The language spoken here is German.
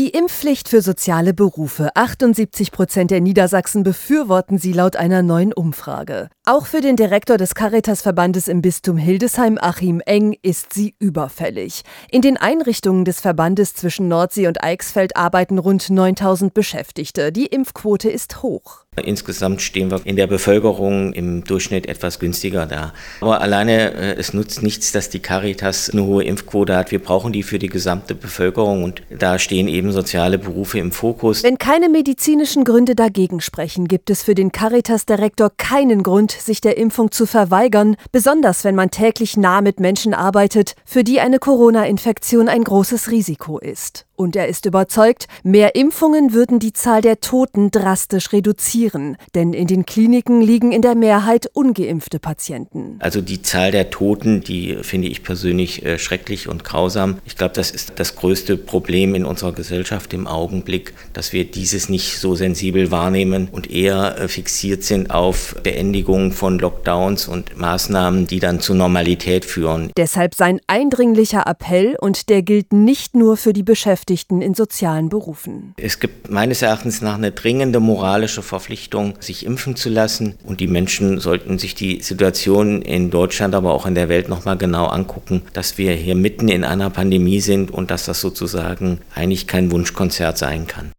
Die Impfpflicht für soziale Berufe. 78 Prozent der Niedersachsen befürworten sie laut einer neuen Umfrage. Auch für den Direktor des Caritas-Verbandes im Bistum Hildesheim, Achim Eng, ist sie überfällig. In den Einrichtungen des Verbandes zwischen Nordsee und Eichsfeld arbeiten rund 9000 Beschäftigte. Die Impfquote ist hoch. Insgesamt stehen wir in der Bevölkerung im Durchschnitt etwas günstiger da. Aber alleine, äh, es nutzt nichts, dass die Caritas eine hohe Impfquote hat. Wir brauchen die für die gesamte Bevölkerung und da stehen eben soziale Berufe im Fokus. Wenn keine medizinischen Gründe dagegen sprechen, gibt es für den Caritas-Direktor keinen Grund, sich der Impfung zu verweigern, besonders wenn man täglich nah mit Menschen arbeitet, für die eine Corona-Infektion ein großes Risiko ist. Und er ist überzeugt, mehr Impfungen würden die Zahl der Toten drastisch reduzieren, denn in den Kliniken liegen in der Mehrheit ungeimpfte Patienten. Also die Zahl der Toten, die finde ich persönlich äh, schrecklich und grausam. Ich glaube, das ist das größte Problem in unserer Gesellschaft im Augenblick, dass wir dieses nicht so sensibel wahrnehmen und eher äh, fixiert sind auf Beendigung von Lockdowns und Maßnahmen, die dann zur Normalität führen. Deshalb sein eindringlicher Appell und der gilt nicht nur für die Beschäftigten Beschäftigten in sozialen Berufen. Es gibt meines Erachtens nach eine dringende moralische Verpflichtung, sich impfen zu lassen. Und die Menschen sollten sich die Situation in Deutschland, aber auch in der Welt nochmal genau angucken, dass wir hier mitten in einer Pandemie sind und dass das sozusagen eigentlich kein Wunschkonzert sein kann.